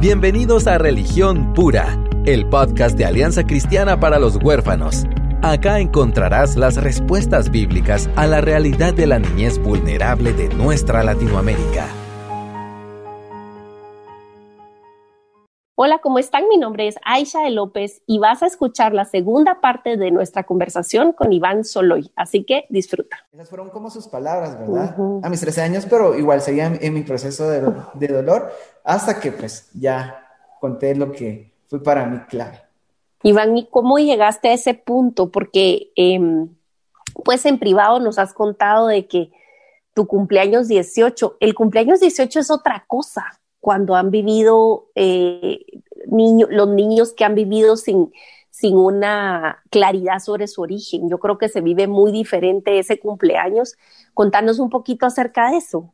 Bienvenidos a Religión Pura, el podcast de Alianza Cristiana para los Huérfanos. Acá encontrarás las respuestas bíblicas a la realidad de la niñez vulnerable de nuestra Latinoamérica. Hola, ¿cómo están? Mi nombre es Aisha de López y vas a escuchar la segunda parte de nuestra conversación con Iván Soloy, así que disfruta. Esas fueron como sus palabras, ¿verdad? A mis 13 años, pero igual seguía en, mi proceso de, de, dolor hasta que pues ya conté lo que fue para mí clave. Iván, ¿y cómo llegaste a ese punto? Porque em, pues en privado nos has contado de que tu cumpleaños 18, el cumpleaños 18 es otra cosa cuando han vivido eh, los niños que han vivido sin, sin una claridad sobre su origen. Yo creo que se vive muy diferente ese cumpleaños. Contanos un poquito acerca de eso.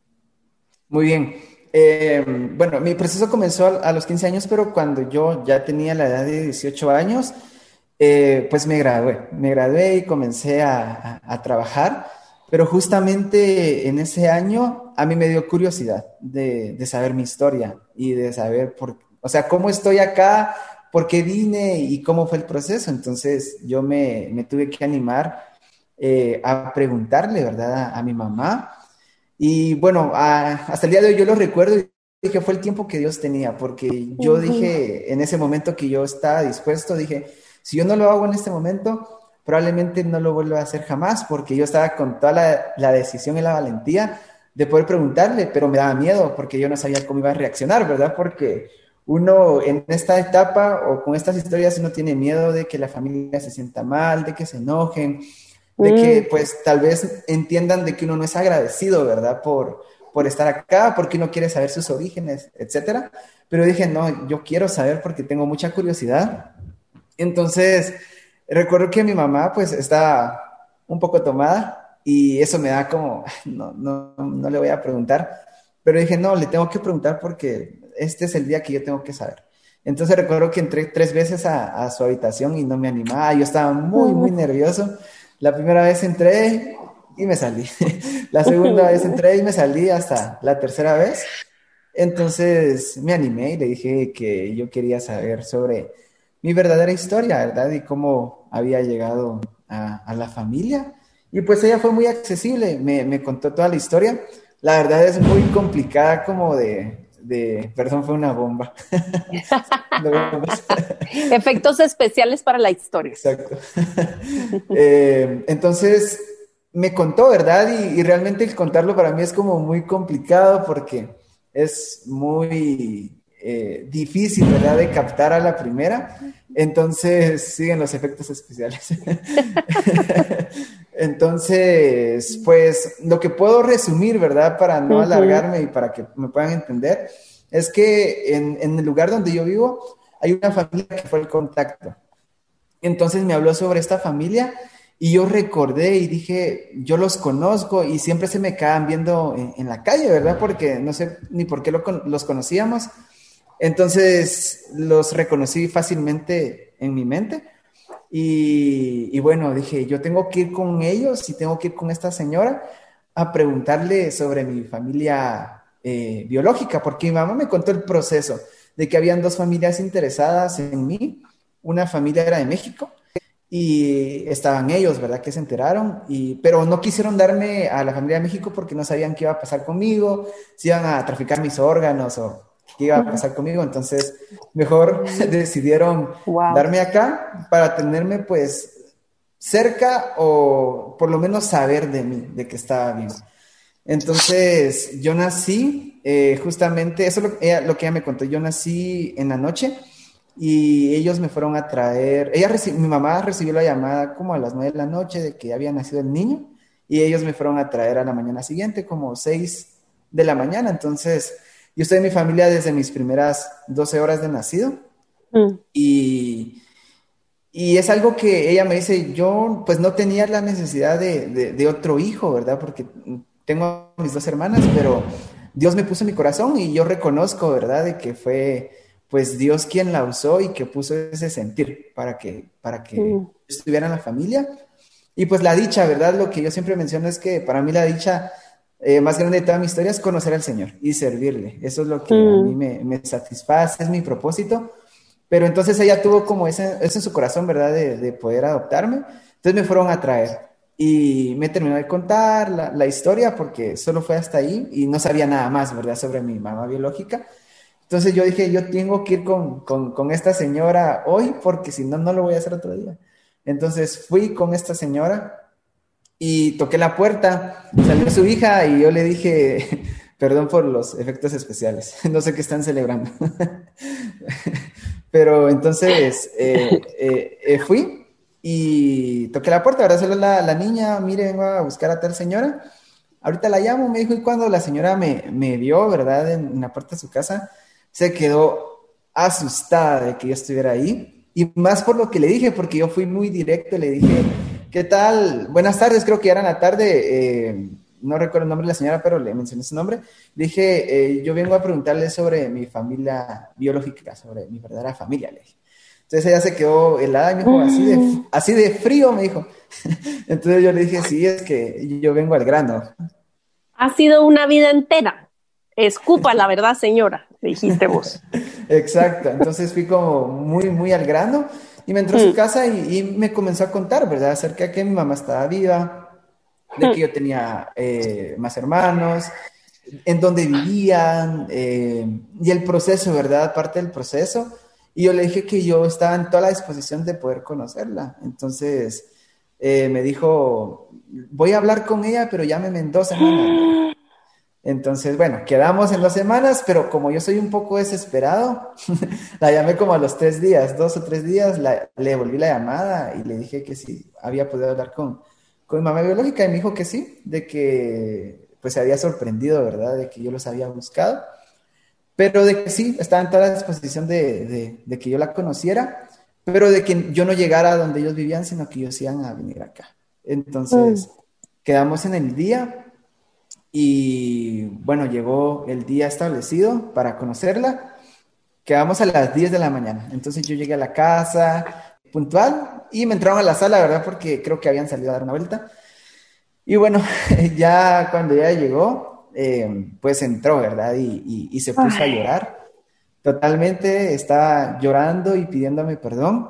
Muy bien. Eh, bueno, mi proceso comenzó a, los 15 años, pero cuando yo ya tenía la edad de 18 años, eh, pues me gradué. Me gradué y comencé a, trabajar, pero justamente en ese año a mí me dio curiosidad de, saber mi historia y de saber, por, o sea, cómo estoy acá, por qué vine y cómo fue el proceso. Entonces yo me, tuve que animar eh, a preguntarle, ¿verdad?, a mi mamá y bueno, hasta el día de hoy yo lo recuerdo y dije, fue el tiempo que Dios tenía, porque yo dije, en ese momento que yo estaba dispuesto, dije, si yo no lo hago en este momento, probablemente no lo vuelva a hacer jamás, porque yo estaba con toda la, la decisión y la valentía de poder preguntarle, pero me daba miedo, porque yo no sabía cómo iba a reaccionar, ¿verdad? Porque uno en esta etapa o con estas historias uno tiene miedo de que la familia se sienta mal, de que se enojen, de que mm. pues tal vez entiendan de que uno no es agradecido, ¿verdad? Por, por estar acá, porque uno quiere saber sus orígenes, etcétera. Pero dije, no, yo quiero saber porque tengo mucha curiosidad. Entonces, recuerdo que mi mamá pues está un poco tomada y eso me da como, no, no, no le voy a preguntar. Pero dije, no, le tengo que preguntar porque este es el día que yo tengo que saber. Entonces recuerdo que entré tres veces a, a su habitación y no me animaba. Yo estaba muy, muy nervioso. La primera vez entré y me salí. La segunda vez entré y me salí hasta la tercera vez. Entonces me animé y le dije que yo quería saber sobre mi verdadera historia, ¿verdad? Y cómo había llegado a, la familia. Y pues ella fue muy accesible, me, me, contó toda la historia. La verdad es muy complicada como de, de, perdón, fue una bomba. Efectos especiales para la historia. Exacto. Eh, entonces, me contó, ¿verdad? Y, realmente el contarlo para mí es como muy complicado porque es muy eh, difícil, ¿verdad? De captar a la primera. Entonces, siguen los efectos especiales. Entonces, pues lo que puedo resumir, ¿verdad? Para no alargarme y para que me puedan entender, es que en, el lugar donde yo vivo hay una familia que fue el contacto. Entonces me habló sobre esta familia y yo recordé y dije, yo los conozco y siempre se me quedan viendo en, la calle, ¿verdad? Porque no sé ni por qué los conocíamos. Entonces los reconocí fácilmente en mi mente y, bueno, dije, yo tengo que ir con ellos y tengo que ir con esta señora a preguntarle sobre mi familia eh, biológica, porque mi mamá me contó el proceso de que habían dos familias interesadas en mí. Una familia era de México y estaban ellos, ¿verdad? Que se enteraron, y, pero no quisieron darme a la familia de México porque no sabían qué iba a pasar conmigo, si iban a traficar mis órganos o qué iba a pasar conmigo. Entonces, mejor decidieron darme acá para tenerme pues cerca o por lo menos saber de mí, de que estaba bien. Entonces, yo nací eh, justamente, eso es lo, lo, que ella me contó, yo nací en la noche y ellos me fueron a traer, ella mi mamá recibió la llamada como a las nueve de la noche de que había nacido el niño y ellos me fueron a traer a la mañana siguiente, como seis de la mañana, entonces yo estoy en mi familia desde mis primeras 12 horas de nacido. Mm. Y, y, es algo que ella me dice, yo pues no tenía la necesidad de, de, otro hijo, ¿verdad? Porque tengo mis dos hermanas, pero Dios me puso en mi corazón y yo reconozco, ¿verdad? De que fue pues Dios quien la usó y que puso ese sentir para que, para que mm. estuviera en la familia. Y pues la dicha, ¿verdad? Lo que yo siempre menciono es que para mí la dicha eh, más grande de toda mi historia es conocer al Señor y servirle. Eso es lo que a mí mm. me, me, satisface, es mi propósito. Pero entonces ella tuvo como ese, eso en su corazón, ¿verdad? De, de, poder adoptarme. Entonces me fueron a traer y me terminó de contar la, la, historia porque solo fue hasta ahí y no sabía nada más, ¿verdad? Sobre mi mamá biológica. Entonces yo dije, yo tengo que ir con, con, con esta señora hoy porque si no, no lo voy a hacer otro día. Entonces fui con esta señora y toqué la puerta, salió su hija y yo le dije, perdón por los efectos especiales, no sé qué están celebrando. Pero entonces eh, eh, eh, fui y toqué la puerta, ¿verdad? Solo la, la, niña, mire, vengo a buscar a tal señora. Ahorita la llamo, me dijo, y cuando la señora me, me vio, ¿verdad? En, en la puerta de su casa, se quedó asustada de que yo estuviera ahí. Y más por lo que le dije, porque yo fui muy directo, le dije, ¿Qué tal? Buenas tardes, creo que era en la tarde. Eh, no recuerdo el nombre de la señora, pero le mencioné su nombre. Dije, eh, yo vengo a preguntarle sobre mi familia biológica, sobre mi verdadera familia, le dije. Entonces ella se quedó helada y me dijo, así de, mm. así de frío, me dijo. Entonces yo le dije, sí, es que yo vengo al grano. Ha sido una vida entera. Escupa la verdad, señora, dijiste vos. Exacto, entonces fui como muy, muy al grano. Y me entró a su mm. casa y, me comenzó a contar, ¿verdad? Acerca de que mi mamá estaba viva, de que yo tenía eh, más hermanos, en dónde vivían, eh, y el proceso, ¿verdad? Parte del proceso. Y yo le dije que yo estaba en toda la disposición de poder conocerla. Entonces eh, me dijo, voy a hablar con ella, pero llame en dos semanas. Entonces, bueno, quedamos en dos semanas, pero como yo soy un poco desesperado, la llamé como a los tres días, dos o tres días, le volví la llamada y le dije que si había podido hablar con, con mi mamá biológica y me dijo que sí, de que pues se había sorprendido, ¿verdad? De que yo los había buscado, pero de que sí, estaba en toda la disposición de, de, que yo la conociera, pero de que yo no llegara a donde ellos vivían, sino que ellos iban a venir acá. Entonces, mm. quedamos en el día y bueno, llegó el día establecido para conocerla. Quedamos a las 10 de la mañana. Entonces yo llegué a la casa puntual y me entraron a la sala, ¿verdad? Porque creo que habían salido a dar una vuelta. Y bueno, ya cuando ella llegó, eh, pues entró, ¿verdad? Y, y, se puso a llorar. Totalmente estaba llorando y pidiéndome perdón.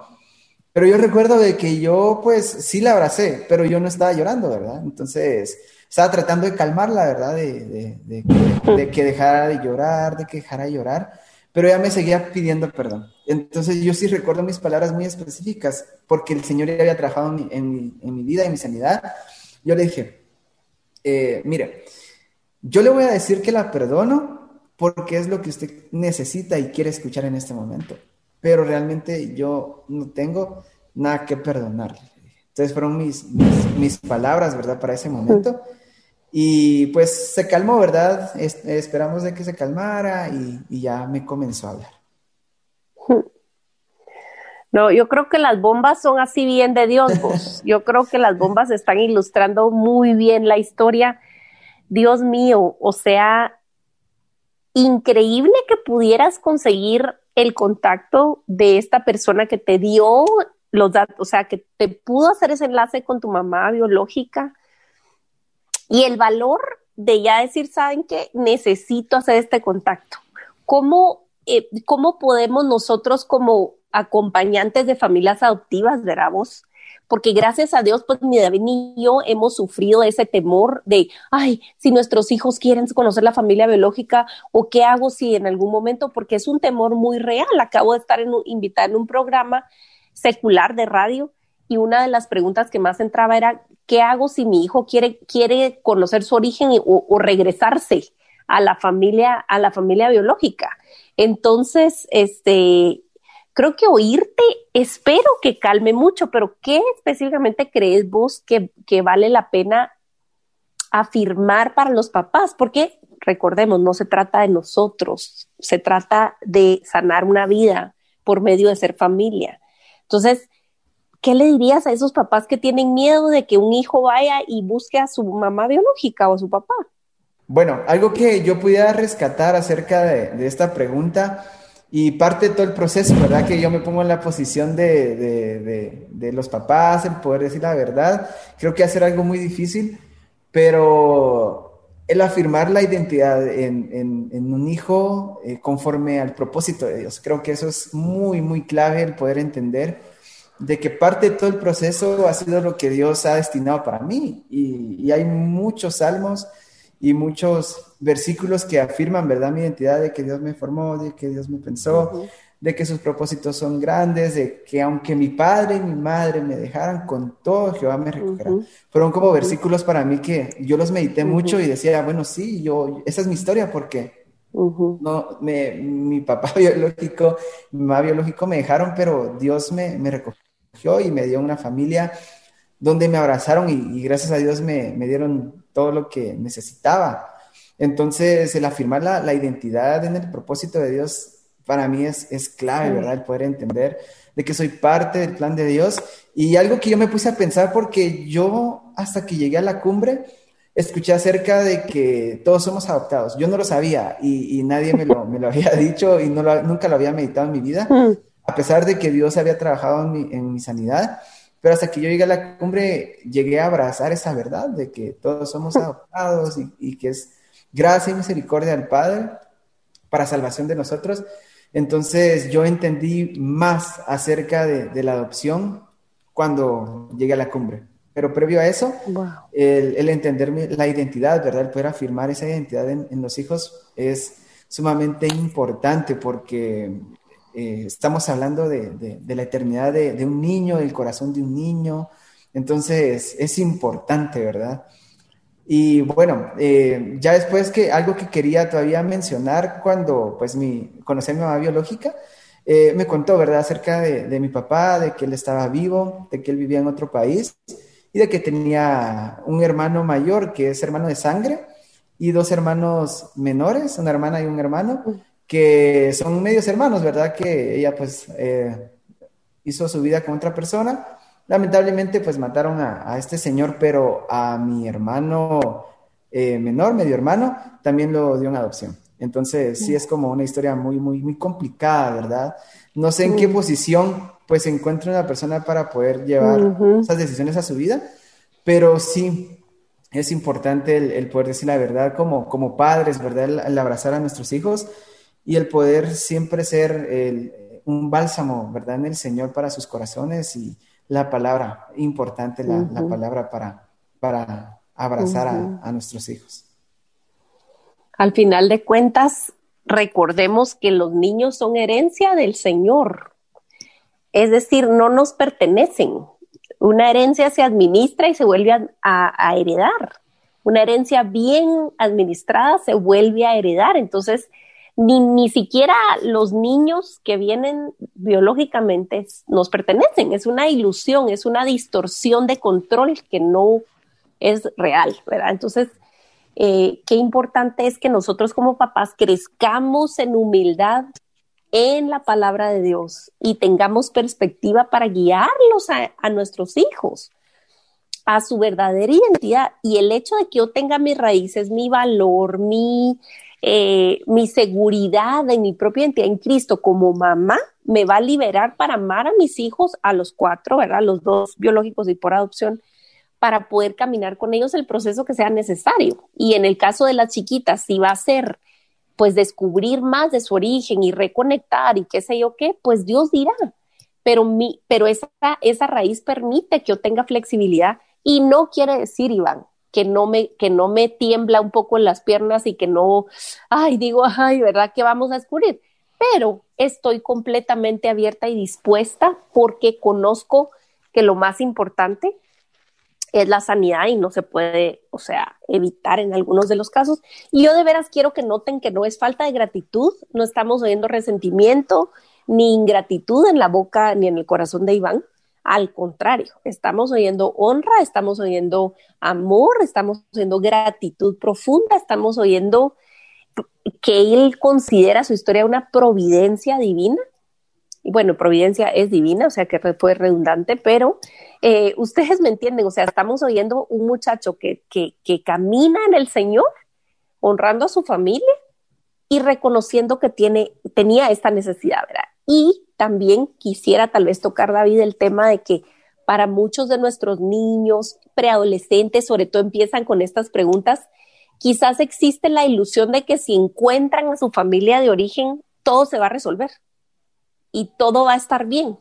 Pero yo recuerdo de que yo, pues, sí la abracé, pero yo no estaba llorando, ¿verdad? Entonces, estaba tratando de calmarla, ¿verdad? De, de, que, dejara de llorar, de que dejara de llorar, pero ella me seguía pidiendo perdón. Entonces yo sí recuerdo mis palabras muy específicas, porque el Señor ya había trabajado en mi, en mi, vida y mi sanidad. Yo le dije, eh, mire, yo le voy a decir que la perdono porque es lo que usted necesita y quiere escuchar en este momento, pero realmente yo no tengo nada que perdonarle. Entonces fueron mis, mis, palabras, ¿verdad? Para ese momento. Y pues se calmó, ¿verdad? esperamos de que se calmara y, ya me comenzó a hablar. No, yo creo que las bombas son así bien de Dios, vos. Yo creo que las bombas están ilustrando muy bien la historia. Dios mío, o sea, increíble que pudieras conseguir el contacto de esta persona que te dio los datos, o sea, que te pudo hacer ese enlace con tu mamá biológica y el valor de ya decir, ¿saben qué? Necesito hacer este contacto. ¿Cómo, eh, cómo podemos nosotros como acompañantes de familias adoptivas, ¿verdad vos? Porque gracias a Dios, pues ni David ni yo hemos sufrido ese temor de, ay, si nuestros hijos quieren conocer la familia biológica, o qué hago si en algún momento, porque es un temor muy real. Acabo de estar en invitada en un programa secular de radio y una de las preguntas que más entraba era, ¿qué hago si mi hijo quiere, quiere conocer su origen o, regresarse a la familia, a la familia biológica? Entonces, este, creo que oírte, espero que calme mucho, pero ¿qué específicamente crees vos que, que vale la pena afirmar para los papás? Porque recordemos, no se trata de nosotros, se trata de sanar una vida por medio de ser familia. Entonces, ¿qué le dirías a esos papás que tienen miedo de que un hijo vaya y busque a su mamá biológica o a su papá? Bueno, algo que yo pudiera rescatar acerca de, esta pregunta y parte de todo el proceso, ¿verdad? Que yo me pongo en la posición de, los papás, el poder decir la verdad. Creo que hacer algo muy difícil, pero el afirmar la identidad en, un hijo eh, conforme al propósito de Dios. Creo que eso es muy, muy clave el poder entender de que parte de todo el proceso ha sido lo que Dios ha destinado para mí. Y, hay muchos salmos y muchos versículos que afirman, ¿verdad? Mi identidad de que Dios me formó, de que Dios me pensó, de que sus propósitos son grandes, de que aunque mi padre y mi madre me dejaran con todo, Jehová me recogerá. Fueron como versículos para mí que yo los medité mucho y decía, bueno, sí, yo, esa es mi historia porque no, me, mi papá biológico, mi mamá biológico me dejaron, pero Dios me, me recogió y me dio una familia donde me abrazaron y, gracias a Dios me, me, dieron todo lo que necesitaba. Entonces, el afirmar la, la identidad en el propósito de Dios para mí es, es clave, ¿verdad? El poder entender de que soy parte del plan de Dios. Y algo que yo me puse a pensar porque yo hasta que llegué a la cumbre, escuché acerca de que todos somos adoptados. Yo no lo sabía y, nadie me lo, me lo, había dicho y no nunca lo había meditado en mi vida, a pesar de que Dios había trabajado en mi, en mi sanidad. Pero hasta que yo llegué a la cumbre, llegué a abrazar esa verdad de que todos somos adoptados y, y que es gracia y misericordia del Padre para salvación de nosotros. Entonces yo entendí más acerca de, la adopción cuando llegué a la cumbre. Pero previo a eso, el, entender la identidad, ¿verdad? El poder afirmar esa identidad en, los hijos es sumamente importante porque eh, estamos hablando de, la eternidad de, un niño, del corazón de un niño. Entonces es importante, ¿verdad? Y bueno, eh, ya después que algo que quería todavía mencionar cuando pues mi, conocí a mi mamá biológica, eh, me contó, ¿verdad?, acerca de, de, mi papá, de que él estaba vivo, de que él vivía en otro país y de que tenía un hermano mayor que es hermano de sangre y dos hermanos menores, una hermana y un hermano, que son medios hermanos, ¿verdad? Que ella pues eh, hizo su vida con otra persona Lamentablemente, pues mataron a, este señor, pero a mi hermano eh, menor, medio hermano, también lo dio en adopción. Entonces, sí es como una historia muy, muy, muy complicada, ¿verdad? No sé en qué posición pues se encuentra una persona para poder llevar esas decisiones a su vida, pero sí es importante el, poder decir la verdad como, como padres, ¿verdad? El, abrazar a nuestros hijos y el poder siempre ser un bálsamo, ¿verdad? En el Señor para sus corazones y, la palabra, importante la, palabra para, para abrazar a, nuestros hijos. Al final de cuentas, recordemos que los niños son herencia del Señor. Es decir, no nos pertenecen. Una herencia se administra y se vuelve a, a heredar. Una herencia bien administrada se vuelve a heredar. Entonces, ni, ni siquiera los niños que vienen biológicamente nos pertenecen, es una ilusión, es una distorsión de control que no es real, ¿verdad? Entonces, eh, qué importante es que nosotros como papás crezcamos en humildad en la palabra de Dios y tengamos perspectiva para guiarlos a, a nuestros hijos a su verdadera identidad y el hecho de que yo tenga mis raíces, mi valor, mi eh, mi seguridad en mi propia identidad en Cristo como mamá me va a liberar para amar a mis hijos, a los cuatro, ¿verdad? Los dos biológicos y por adopción, para poder caminar con ellos el proceso que sea necesario. Y en el caso de las chiquitas, si va a ser pues descubrir más de su origen y reconectar y qué sé yo qué, pues Dios dirá. Pero, mi, pero esa, esa raíz permite que yo tenga flexibilidad y no quiere decir, Iván, que no me, que no me tiembla un poco en las piernas y que no, ay, digo, ay, ¿verdad? que vamos a descubrir? Pero estoy completamente abierta y dispuesta porque conozco que lo más importante es la sanidad y no se puede, o sea, evitar en algunos de los casos. Y yo de veras quiero que noten que no es falta de gratitud, no estamos oyendo resentimiento ni ingratitud en la boca ni en el corazón de Iván, al contrario, estamos oyendo honra, estamos oyendo amor, estamos oyendo gratitud profunda, estamos oyendo que él considera su historia una providencia divina. Y bueno, providencia es divina, o sea que fue redundante, pero eh, ustedes me entienden, o sea, estamos oyendo un muchacho que, que, que camina en el Señor, honrando a su familia y reconociendo que tiene, tenía esta necesidad, ¿verdad? Y también quisiera tal vez tocar, David, el tema de que para muchos de nuestros niños, preadolescentes, sobre todo empiezan con estas preguntas quizás existe la ilusión de que si encuentran a su familia de origen, todo se va a resolver y todo va a estar bien.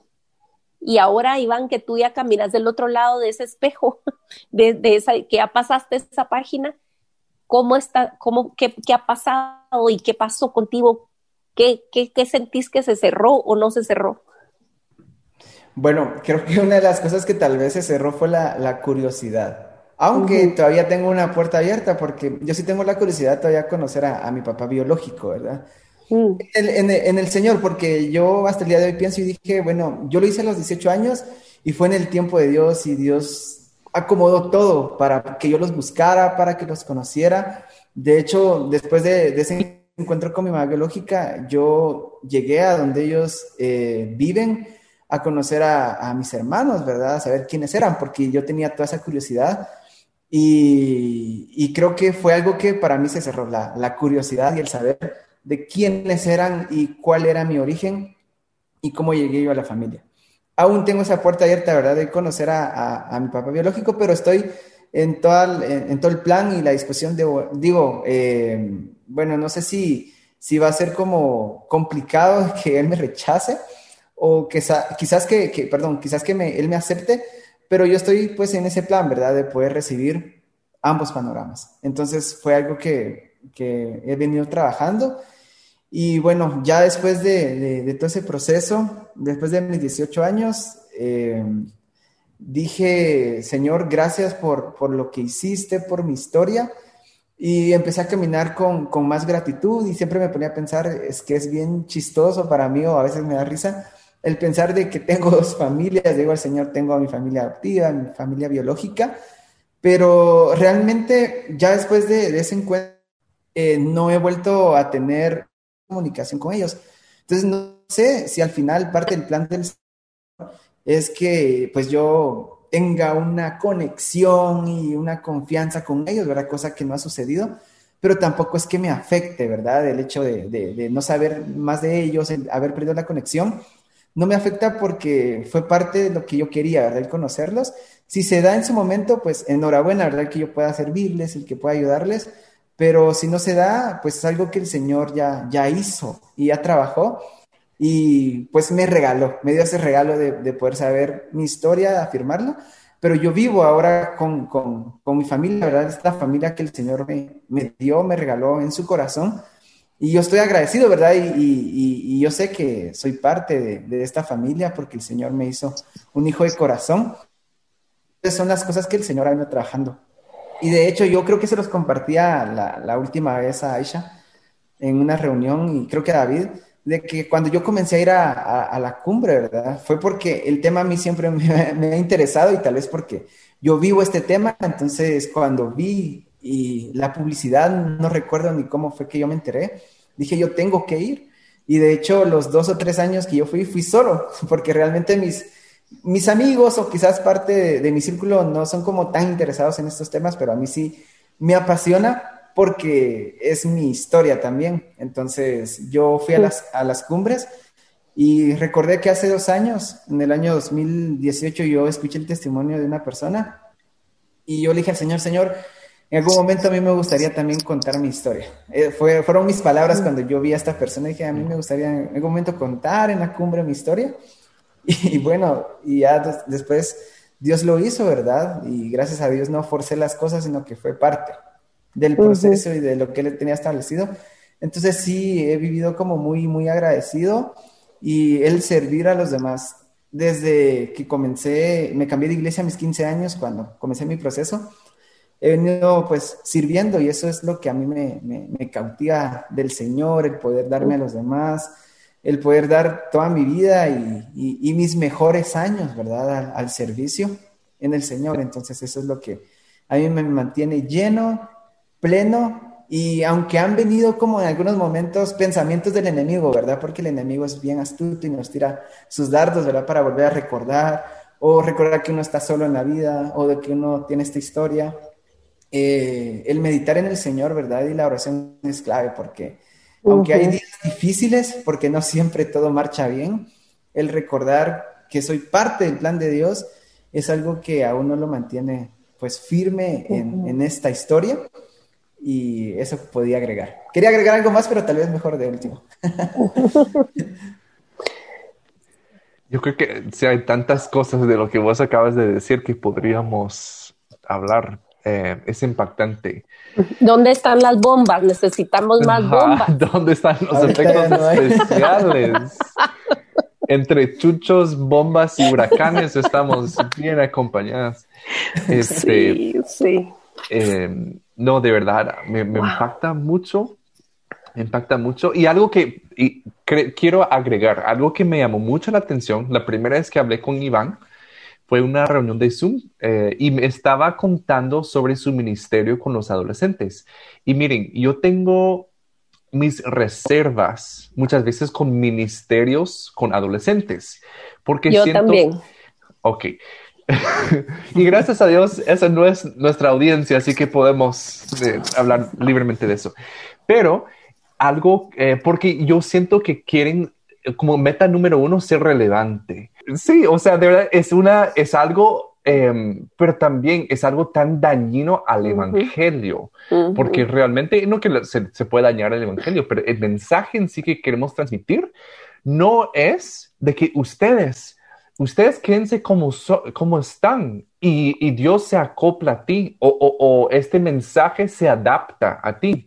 Y ahora, Iván, que tú ya caminas del otro lado de ese espejo, de, esa, que ya pasaste esa página, ¿cómo está, cómo, qué, qué ha pasado y qué pasó contigo? ¿Qué, qué, qué sentís que se cerró o no se cerró? Bueno, creo que una de las cosas que tal vez se cerró fue la, la curiosidad. Aunque todavía tengo una puerta abierta, porque yo sí tengo la curiosidad todavía de conocer a, a mi papá biológico, ¿verdad? Mm. En, el Señor, porque yo hasta el día de hoy pienso y dije, bueno, yo lo hice a los 18 años y fue en el tiempo de Dios y Dios acomodó todo para que yo los buscara, para que los conociera. De hecho, después de, ese encuentro con mi mamá biológica, yo llegué a donde ellos eh, viven a conocer a, mis hermanos, ¿verdad? A saber quiénes eran, porque yo tenía toda esa curiosidad. Y, creo que fue algo que para mí se cerró, la, la curiosidad y el saber de quiénes eran y cuál era mi origen y cómo llegué yo a la familia. Aún tengo esa puerta abierta, ¿verdad?, de conocer a, mi papá biológico, pero estoy en, en, todo el plan y la discusión de, digo, eh, bueno, no sé si, si va a ser como complicado que él me rechace o que, quizás que, que, perdón, quizás que me, él me acepte, pero yo estoy pues en ese plan, ¿verdad?, de poder recibir ambos panoramas. Entonces fue algo que, que he venido trabajando y bueno, ya después de, todo ese proceso, después de mis 18 años, eh, dije, Señor, gracias por, lo que hiciste, por mi historia. Y empecé a caminar con, más gratitud y siempre me ponía a pensar, es que es bien chistoso para mí o a veces me da risa el pensar de que tengo dos familias, digo al Señor, tengo a mi familia adoptiva, a mi familia biológica, pero realmente ya después de, ese encuentro eh, no he vuelto a tener comunicación con ellos. Entonces, no sé si al final parte del plan del es que pues yo tenga una conexión y una confianza con ellos, ¿verdad? Cosa que no ha sucedido, pero tampoco es que me afecte, ¿verdad? El hecho de, no saber más de ellos, el haber perdido la conexión, no me afecta porque fue parte de lo que yo quería, ¿verdad? El conocerlos. Si se da en su momento, pues enhorabuena, ¿verdad? Que yo pueda servirles, el que pueda ayudarles, pero si no se da, pues es algo que el Señor ya, ya hizo y ya trabajó y pues me regaló, me dio ese regalo de, poder saber mi historia, afirmarlo, pero yo vivo ahora con, mi familia, ¿verdad? Esta familia que el Señor me, me, dio, me regaló en su corazón y yo estoy agradecido, ¿verdad? Y, yo sé que soy parte de, de, esta familia porque el Señor me hizo un hijo de corazón. Esas son las cosas que el Señor ha venido trabajando y de hecho, yo creo que se los compartía la, última vez a Aisha en una reunión y creo que a David, de que cuando yo comencé a ir a, la cumbre, ¿verdad? Fue porque el tema a mí siempre me, ha interesado y tal vez porque yo vivo este tema, entonces cuando vi y la publicidad, no recuerdo ni cómo fue que yo me enteré, dije yo tengo que ir. Y de hecho, los dos o tres años que yo fui, fui solo, porque realmente mis, mis amigos o quizás parte de, mi círculo no son como tan interesados en estos temas, pero a mí sí me apasiona porque es mi historia también. Entonces yo fui a las, a las cumbres y recordé que hace dos años, en el año 2018, yo escuché el testimonio de una persona y yo le dije al Señor, Señor, en algún momento a mí me gustaría también contar mi historia. Eh, fue, fueron mis palabras cuando yo vi a esta persona y dije, a mí me gustaría en algún momento contar en la cumbre mi historia. Y bueno, y ya después Dios lo hizo, ¿verdad? Y gracias a Dios no forcé las cosas, sino que fue parte del proceso y de lo que él tenía establecido. Entonces sí, he vivido como muy, muy agradecido y el servir a los demás. Desde que comencé, me cambié de iglesia a mis 15 años, cuando comencé mi proceso, he venido pues sirviendo y eso es lo que a mí me, me, me cautiva del Señor, el poder darme a los demás, el poder dar toda mi vida y, mis mejores años, ¿verdad? Al, servicio en el Señor. Entonces eso es lo que a mí me mantiene lleno, pleno y aunque han venido como en algunos momentos pensamientos del enemigo, ¿verdad? Porque el enemigo es bien astuto y nos tira sus dardos, ¿verdad? Para volver a recordar o recordar que uno está solo en la vida o de que uno tiene esta historia. Eh, el meditar en el Señor, ¿verdad? Y la oración es clave porque aunque hay días difíciles, porque no siempre todo marcha bien, el recordar que soy parte del plan de Dios es algo que a uno lo mantiene pues firme en, esta historia y eso podía agregar. Quería agregar algo más, pero tal vez mejor de último. Yo creo que si hay tantas cosas de lo que vos acabas de decir que podríamos hablar. Eh, es impactante. ¿Dónde están las bombas? Necesitamos más bombas. ¿Dónde están los efectos especiales? Entre chuchos, bombas y huracanes estamos bien acompañadas. Este, sí, sí. Eh, no, de verdad, me, impacta mucho. Me impacta mucho. Y algo que quiero agregar, algo que me llamó mucho la atención, la primera vez que hablé con Iván, fue una reunión de Zoom eh, y me estaba contando sobre su ministerio con los adolescentes. Y miren, yo tengo mis reservas muchas veces con ministerios con adolescentes. Porque yo también. Ok. y gracias a Dios, esa no es nuestra audiencia, así que podemos eh, hablar libremente de eso. Pero algo, eh, porque yo siento que quieren como meta número uno ser relevante. Sí, o sea, de verdad es una, es algo, em, pero también es algo tan dañino al evangelio, porque realmente no que se, se puede dañar el evangelio, pero el mensaje en sí que queremos transmitir no es de que ustedes ustedes quédense como, como están y, Dios se acopla a ti o, este mensaje se adapta a ti.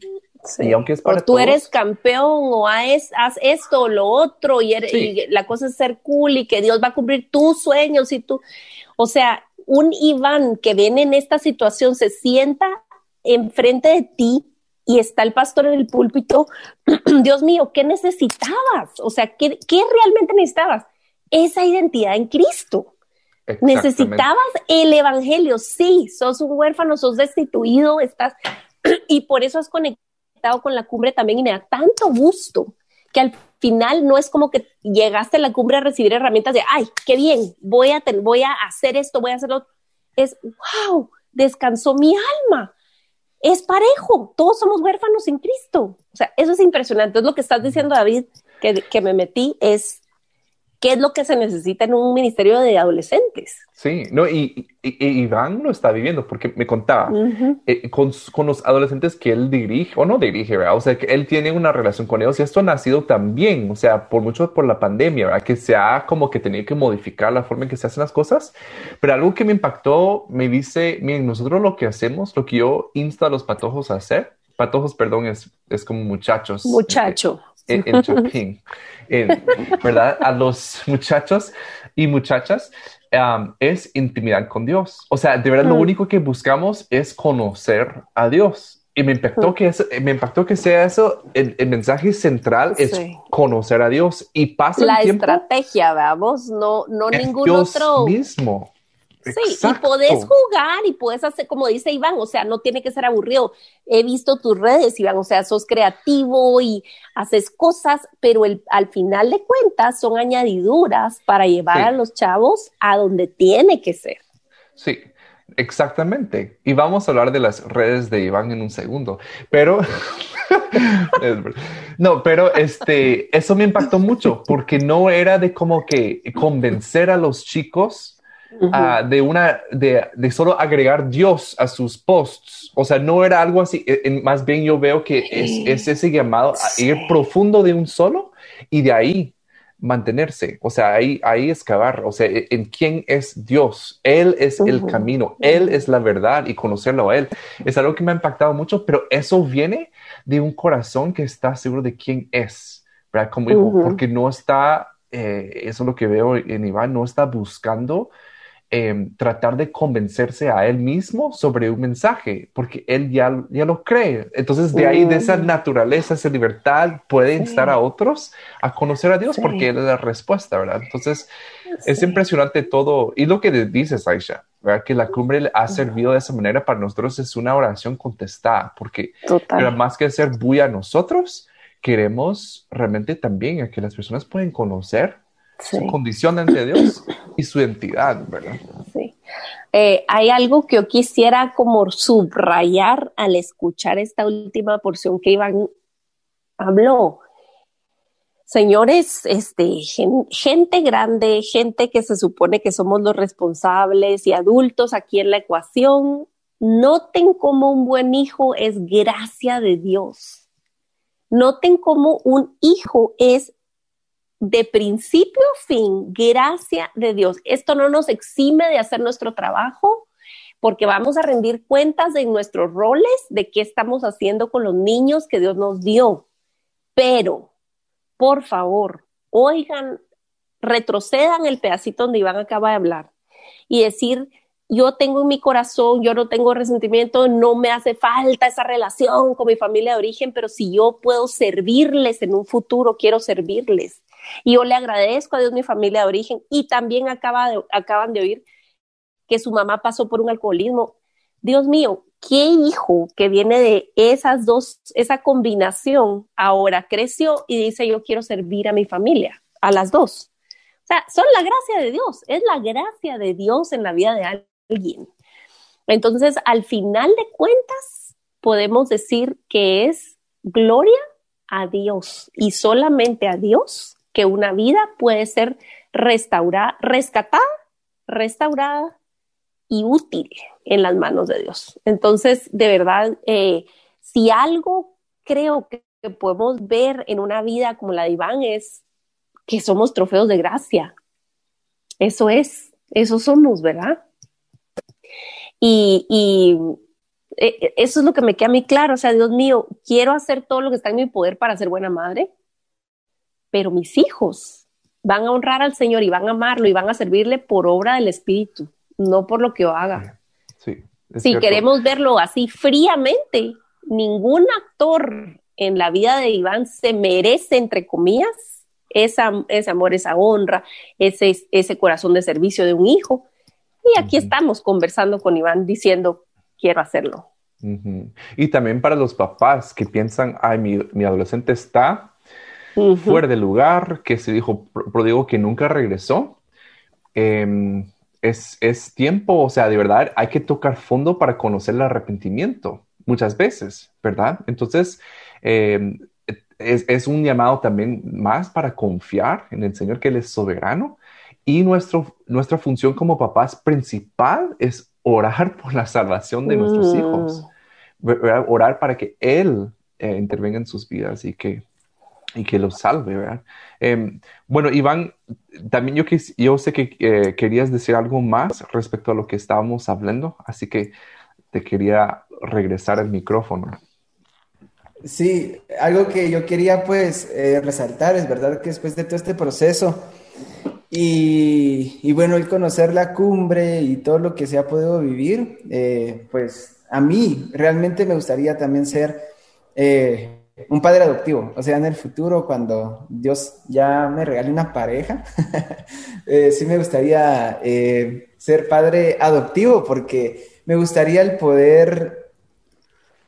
Y aunque es para o tú eres campeón o haz, esto o lo otro y, la cosa es ser cool y que Dios va a cumplir tus sueños y tú, o sea, un Iván que viene en esta situación se sienta enfrente de ti y está el pastor en el púlpito, Dios mío, ¿qué necesitabas? O sea, ¿qué, qué realmente necesitabas? Esa identidad en Cristo. Necesitabas el Evangelio, sí, sos un huérfano, sos destituido, estás, y por eso has conectado con la cumbre también y me da tanto gusto que al final no es como que llegaste a la cumbre a recibir herramientas de, ay, qué bien, voy a, voy a hacer esto, voy a hacerlo. Es, wow, descansó mi alma. Es parejo, todos somos huérfanos en Cristo. O sea, eso es impresionante. Es lo que estás diciendo, David, que, que me metí, es qué es lo que se necesita en un ministerio de adolescentes. Sí, no, y, Iván lo está viviendo porque me contaba eh, con, los adolescentes que él dirige o no dirige, ¿verdad? O sea, que él tiene una relación con ellos y esto ha nacido también, o sea, por mucho por la pandemia, ¿verdad? Que se ha como que tenido que modificar la forma en que se hacen las cosas. Pero algo que me impactó, me dice, miren, nosotros lo que hacemos, lo que yo insto a los patojos a hacer, patojos, perdón, es, es como muchachos. Muchacho. En, en Chapín. ¿verdad? A los muchachos y muchachas um, es intimidad con Dios. O sea, de verdad lo mm. único que buscamos es conocer a Dios. Y me impactó, mm. que, eso, me impactó que sea eso, el, mensaje central es conocer a Dios. Y pasa La el tiempo, estrategia, veamos, no, no ningún Dios otro. mismo. Sí, y podés jugar y puedes hacer, como dice Iván, o sea, no tiene que ser aburrido. He visto tus redes, Iván, o sea, sos creativo y haces cosas, pero el, al final de cuentas son añadiduras para llevar a los chavos a donde tiene que ser. Sí, exactamente. Y vamos a hablar de las redes de Iván en un segundo, pero... no, pero este, eso me impactó mucho porque no era de como que convencer a los chicos Ah, de una, de, de, solo agregar Dios a sus posts. O sea, no era algo así. E, más bien yo veo que es, es ese llamado a ir profundo de un solo y de ahí mantenerse, o sea, ahí, ahí excavar, o sea, e, en quién es Dios. Él es el camino, Él es la verdad y conocerlo a Él. Es algo que me ha impactado mucho, pero eso viene de un corazón que está seguro de quién es, ¿verdad? Como hijo, porque no está, eh, eso es lo que veo en Iván, no está buscando Em, tratar de convencerse a él mismo sobre un mensaje, porque él ya, ya lo cree. Entonces, de ahí, de esa naturaleza, esa libertad, puede instar a otros a conocer a Dios, porque Él es la respuesta, ¿verdad? Entonces, es impresionante todo. Y lo que dices, Aisha, ¿verdad? Que la cumbre ha servido de esa manera para nosotros es una oración contestada, porque más que hacer bulla a nosotros, queremos realmente también a que las personas puedan conocer su condición ante Dios y su identidad, ¿verdad? Sí. Eh, hay algo que yo quisiera como subrayar al escuchar esta última porción que Iván habló. Señores, este, gente grande, gente que se supone que somos los responsables y adultos aquí en la ecuación, noten cómo un buen hijo es gracia de Dios. Noten cómo un hijo es de principio a fin, gracia de Dios. Esto no nos exime de hacer nuestro trabajo, porque vamos a rendir cuentas de nuestros roles, de qué estamos haciendo con los niños que Dios nos dio. Pero, por favor, oigan, retrocedan el pedacito donde Iván acaba de hablar y decir, yo tengo en mi corazón, yo no tengo resentimiento, no me hace falta esa relación con mi familia de origen, pero si yo puedo servirles en un futuro, quiero servirles. Y yo le agradezco a Dios mi familia de origen y también acaba acaban de oír que su mamá pasó por un alcoholismo. Dios mío, ¿qué hijo que viene de esas dos, esa combinación, ahora creció y dice yo quiero servir a mi familia, a las dos? O sea, son la gracia de Dios, es la gracia de Dios en la vida de alguien. Entonces, al final de cuentas, podemos decir que es gloria a Dios y solamente a Dios que una vida puede ser restaurada, rescatada, restaurada y útil en las manos de Dios. Entonces, de verdad, eh, si algo creo que, podemos ver en una vida como la de Iván es que somos trofeos de gracia. Eso es, eso somos, ¿verdad? Y, eh, eso es lo que me queda a mí claro. O sea, Dios mío, quiero hacer todo lo que está en mi poder para ser buena madre, pero mis hijos van a honrar al Señor y van a amarlo y van a servirle por obra del Espíritu, no por lo que yo haga. Sí, si queremos verlo así fríamente, ningún actor en la vida de Iván se merece, entre comillas, esa, ese amor, esa honra, ese, ese corazón de servicio de un hijo. Y aquí estamos conversando con Iván diciendo, quiero hacerlo. Y también para los papás que piensan, ay, mi, mi adolescente está fuera de lugar, que se dijo prodigo que nunca regresó. Em, es, es, tiempo, o sea, de verdad hay que tocar fondo para conocer el arrepentimiento muchas veces, ¿verdad? Entonces, em, es, es, un llamado también más para confiar en el Señor que Él es soberano y nuestro, nuestra función como papás principal es orar por la salvación de nuestros hijos, mm. orar para que Él eh, intervenga en sus vidas y que y que los salve, ¿verdad? Em, bueno, Iván, también yo, yo sé que eh, querías decir algo más respecto a lo que estábamos hablando, así que te quería regresar el micrófono. Sí, algo que yo quería pues eh, resaltar es verdad que después de todo este proceso y, y, bueno, el conocer la cumbre y todo lo que se ha podido vivir, eh, pues a mí realmente me gustaría también ser un padre adoptivo, o sea, en el futuro, cuando Dios ya me regale una pareja, eh, sí me gustaría eh, ser padre adoptivo, porque me gustaría el poder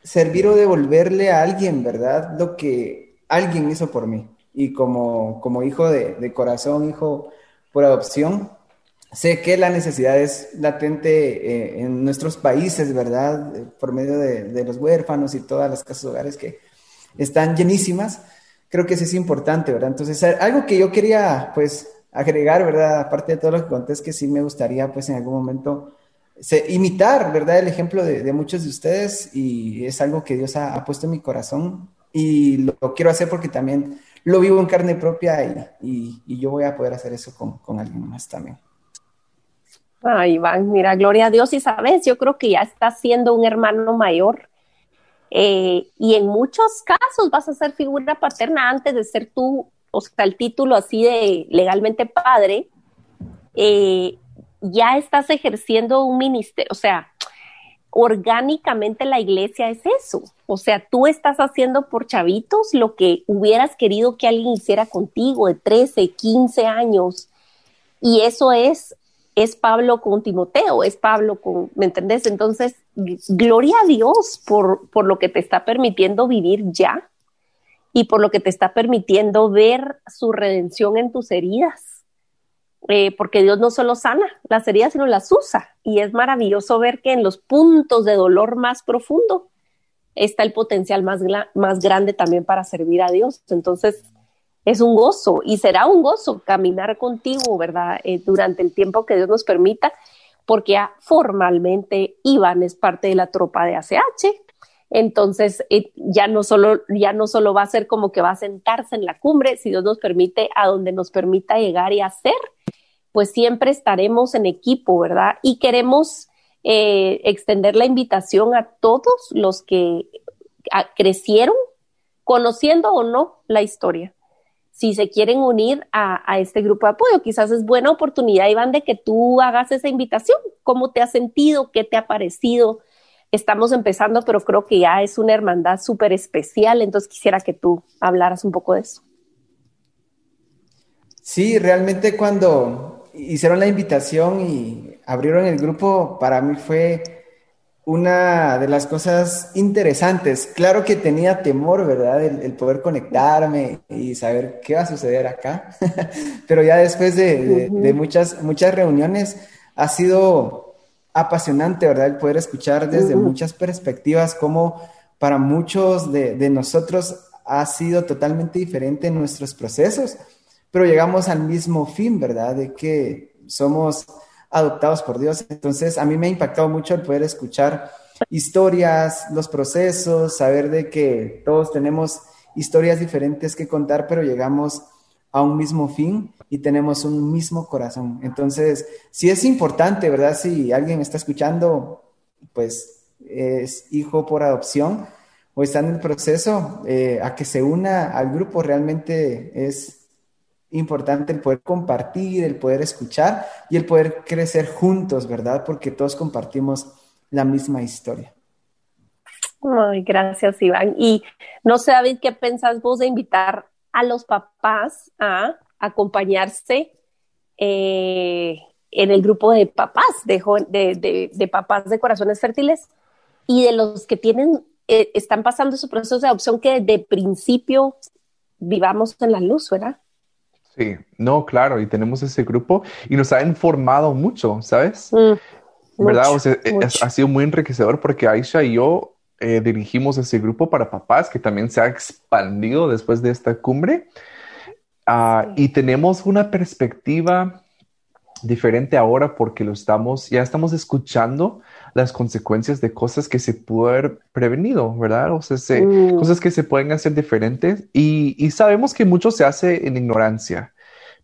servir o devolverle a alguien, ¿verdad? Lo que alguien hizo por mí. Y como, como hijo de, corazón, hijo por adopción, sé que la necesidad es latente eh, en nuestros países, ¿verdad? Por medio de, de los huérfanos y todas las casas hogares que están llenísimas. Creo que eso es importante, ¿verdad? Entonces, algo que yo quería, pues, agregar, ¿verdad? Aparte de todo lo que conté, es que sí me gustaría, pues, en algún momento imitar, ¿verdad? El ejemplo de, muchos de ustedes y es algo que Dios ha, puesto en mi corazón y lo, quiero hacer porque también lo vivo en carne propia y, yo voy a poder hacer eso con, alguien más también. Ay, Iván, mira, gloria a Dios y sabes, yo creo que ya está siendo un hermano mayor eh, y en muchos casos vas a ser figura paterna antes de ser tú, o sea, el título así de legalmente padre, eh, ya estás ejerciendo un ministerio, o sea, orgánicamente la iglesia es eso. O sea, tú estás haciendo por chavitos lo que hubieras querido que alguien hiciera contigo de 13, 15 años. Y eso es es Pablo con Timoteo, es Pablo con, ¿me entendés? Entonces, gloria a Dios por, por lo que te está permitiendo vivir ya y por lo que te está permitiendo ver su redención en tus heridas. Eh, porque Dios no solo sana las heridas, sino las usa. Y es maravilloso ver que en los puntos de dolor más profundo está el potencial más, más grande también para servir a Dios. Entonces, es un gozo y será un gozo caminar contigo, ¿verdad? Eh, durante el tiempo que Dios nos permita, porque ya formalmente Iván es parte de la tropa de ACH. Entonces, eh, ya, no solo, ya no solo va a ser como que va a sentarse en la cumbre, si Dios nos permite, a donde nos permita llegar y hacer, pues siempre estaremos en equipo, ¿verdad? Y queremos eh, extender la invitación a todos los que crecieron conociendo o no la historia si se quieren unir a, este grupo de apoyo. Quizás es buena oportunidad, Iván, de que tú hagas esa invitación. ¿Cómo te has sentido? ¿Qué te ha parecido? Estamos empezando, pero creo que ya es una hermandad súper especial, entonces quisiera que tú hablaras un poco de eso. Sí, realmente cuando hicieron la invitación y abrieron el grupo, para mí fue una de las cosas interesantes. Claro que tenía temor, ¿verdad? El, poder conectarme y saber qué va a suceder acá. Pero ya después de, muchas, muchas reuniones ha sido apasionante, ¿verdad? El poder escuchar desde muchas perspectivas cómo para muchos de, de nosotros ha sido totalmente diferente en nuestros procesos, pero llegamos al mismo fin, ¿verdad? De que somos adoptados por Dios. Entonces, a mí me ha impactado mucho el poder escuchar historias, los procesos, saber de que todos tenemos historias diferentes que contar, pero llegamos a un mismo fin y tenemos un mismo corazón. Entonces, sí es importante, ¿verdad? Si alguien está escuchando, pues es hijo por adopción o está en el proceso, eh, a que se una al grupo realmente es importante el poder compartir, el poder escuchar y el poder crecer juntos, ¿verdad? Porque todos compartimos la misma historia. Ay, gracias, Iván. Y no sé, David, ¿qué pensás vos de invitar a los papás a acompañarse eh, en el grupo de papás, de, de, papás de corazones fértiles y de los que tienen, eh, están pasando su proceso de adopción que desde principio vivamos en la luz, ¿verdad? Sí, no, claro, y tenemos ese grupo y nos ha informado mucho, ¿sabes? Mm, ¿Verdad? o sea, ha sido muy enriquecedor porque Aisha y yo eh, dirigimos ese grupo para papás que también se ha expandido después de esta cumbre. Ah, y tenemos una perspectiva diferente ahora porque lo estamos, ya estamos escuchando las consecuencias de cosas que se pudo haber prevenido, ¿verdad? O sea, mm. cosas que se pueden hacer diferentes y, sabemos que mucho se hace en ignorancia,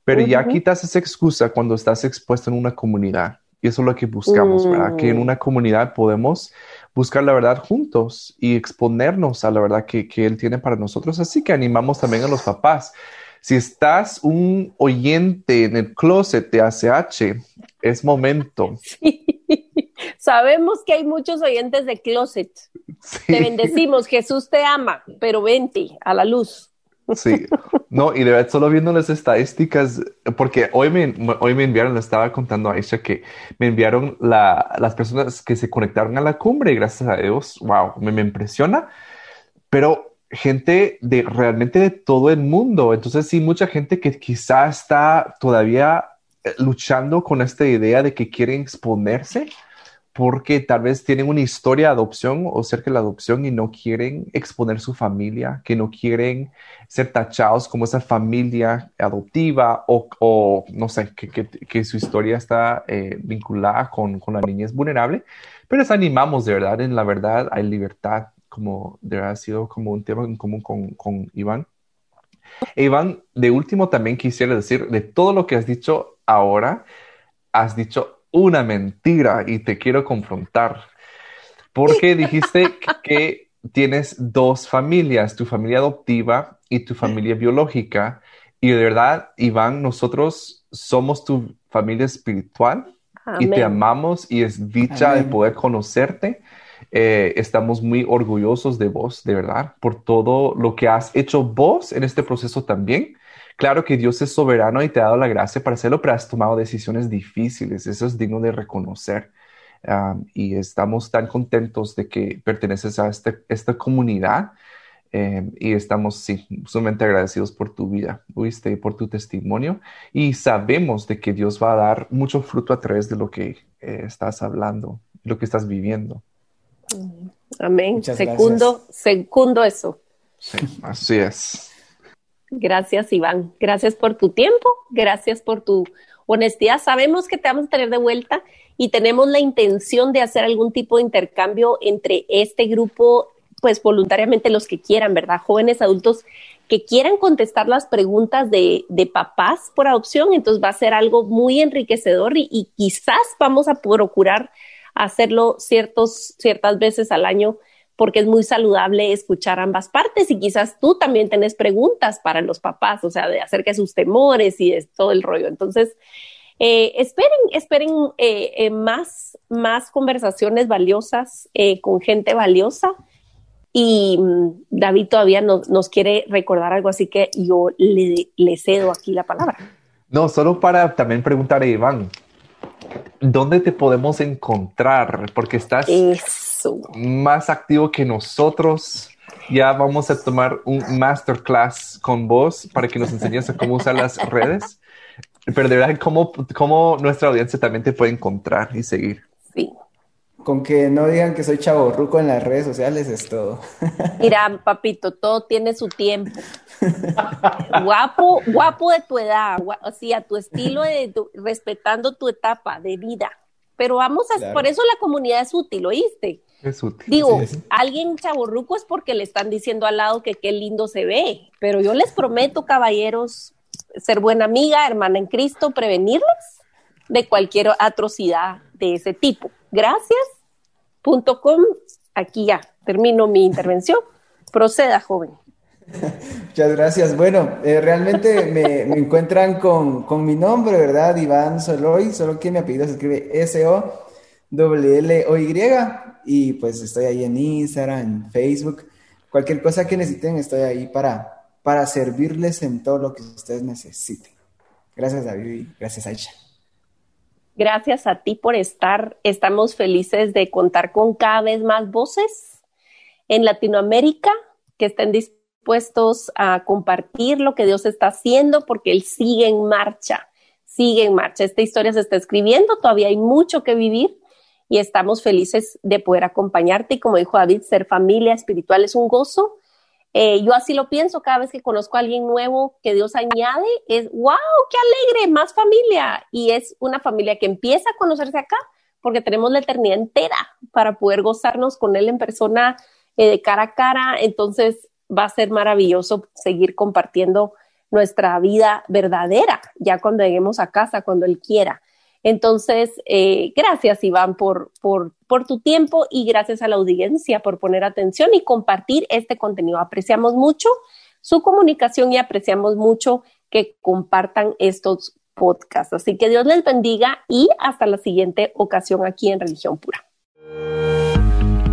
pero ya quitas esa excusa cuando estás expuesto en una comunidad. Y eso es lo que buscamos, ¿verdad? Que en mm. una comunidad podemos buscar la verdad juntos y exponernos a la verdad que, que Él tiene para nosotros. Así que animamos también a los papás. Si estás un oyente en el closet de ACH, es momento. Sabemos que hay muchos oyentes de closet. Te bendecimos, Jesús te ama, pero vente a la luz. Sí, no, y de verdad, solo viendo las estadísticas, porque hoy me, hoy me enviaron, le estaba contando a Aisha que me enviaron las personas que se conectaron a la cumbre, gracias a Dios, wow, me, me impresiona, pero gente de realmente de todo el mundo. Entonces, sí, mucha gente que quizá está todavía eh, luchando con esta idea de que quieren exponerse porque tal vez tienen una historia de adopción o cerca de la adopción y no quieren exponer su familia, que no quieren ser tachados como esa familia adoptiva o, no sé, que, su historia está eh, vinculada con, con la niñez vulnerable. Pero les animamos de verdad, en la verdad hay libertad, como de verdad ha sido como un tema en común con, con Iván. E Iván, de último también quisiera decir, de todo lo que has dicho ahora, has dicho una mentira y te quiero confrontar. Porque dijiste que tienes dos familias, tu familia adoptiva y tu familia biológica. Y de verdad, Iván, nosotros somos tu familia espiritual y te amamos y es dicha de poder conocerte. Eh, estamos muy orgullosos de vos, de verdad, por todo lo que has hecho vos en este proceso también Claro que Dios es soberano y te ha dado la gracia para hacerlo, pero has tomado decisiones difíciles. Eso es digno de reconocer. y estamos tan contentos de que perteneces a este, esta comunidad em, y estamos sí, sumamente agradecidos por tu vida, por tu testimonio y sabemos de que Dios va a dar mucho fruto a través de lo que eh, estás hablando, lo que estás viviendo. Amén. Segundo, segundo eso. Sí, así es. Gracias, Iván. Gracias por tu tiempo, gracias por tu honestidad. Sabemos que te vamos a tener de vuelta y tenemos la intención de hacer algún tipo de intercambio entre este grupo, pues voluntariamente los que quieran, ¿verdad? Jóvenes adultos que quieran contestar las preguntas de, de papás por adopción, entonces va a ser algo muy enriquecedor y, y quizás vamos a procurar hacerlo ciertos, ciertas veces al año porque es muy saludable escuchar ambas partes y quizás tú también tenés preguntas para los papás, o sea, de acerca de sus temores y de todo el rollo. Entonces, eh, esperen, esperen eh, eh, más, más conversaciones valiosas con gente valiosa. Y mm, David todavía nos quiere recordar algo, así que yo le, le cedo aquí la palabra. No, solo para también preguntar a Iván, ¿dónde te podemos encontrar? Porque estás más activo que nosotros. Ya vamos a tomar un masterclass con vos para que nos enseñes a cómo usar las redes. Pero de verdad, ¿cómo, cómo nuestra audiencia también te puede encontrar y seguir? Sí. Con que no digan que soy chavo ruco en las redes sociales es todo. Mira, papito, todo tiene su tiempo. guapo, guapo de tu edad, o sea, tu estilo de respetando tu etapa de vida. Pero vamos a, por eso la comunidad es útil, ¿oíste? Es útil. Digo, alguien chaborruco es porque le están diciendo al lado que qué lindo se ve, pero yo les prometo, caballeros, ser buena amiga, hermana en Cristo, prevenirles de cualquier atrocidad de ese tipo. Gracias.com. Aquí ya termino mi intervención. Proceda, joven. Muchas gracias. Bueno, eh, realmente me, encuentran con, mi nombre, ¿verdad? Iván Soloy, solo que mi apellido se escribe S-O-L-L-O-Y. Y pues estoy ahí en Instagram, en Facebook. Cualquier cosa que necesiten, estoy ahí para, para servirles en todo lo que ustedes necesiten. Gracias, David, gracias, Aisha. Gracias a ti por estar. Estamos felices de contar con cada vez más voces en Latinoamérica que estén dispuestos a compartir lo que Dios está haciendo porque Él sigue en marcha, sigue en marcha. Esta historia se está escribiendo, todavía hay mucho que vivir y estamos felices de poder acompañarte y como dijo David, ser familia espiritual es un gozo. Eh, yo así lo pienso cada vez que conozco a alguien nuevo que Dios añade, es, wow, qué alegre, más familia. Y es una familia que empieza a conocerse acá porque tenemos la eternidad entera para poder gozarnos con Él en persona eh, de cara a cara. Entonces, va a ser maravilloso seguir compartiendo nuestra vida verdadera, ya cuando lleguemos a casa, cuando Él quiera. Entonces, eh, gracias Iván por, por, por tu tiempo y gracias a la audiencia por poner atención y compartir este contenido. Apreciamos mucho su comunicación y apreciamos mucho que compartan estos podcasts. Así que Dios les bendiga y hasta la siguiente ocasión aquí en Religión Pura.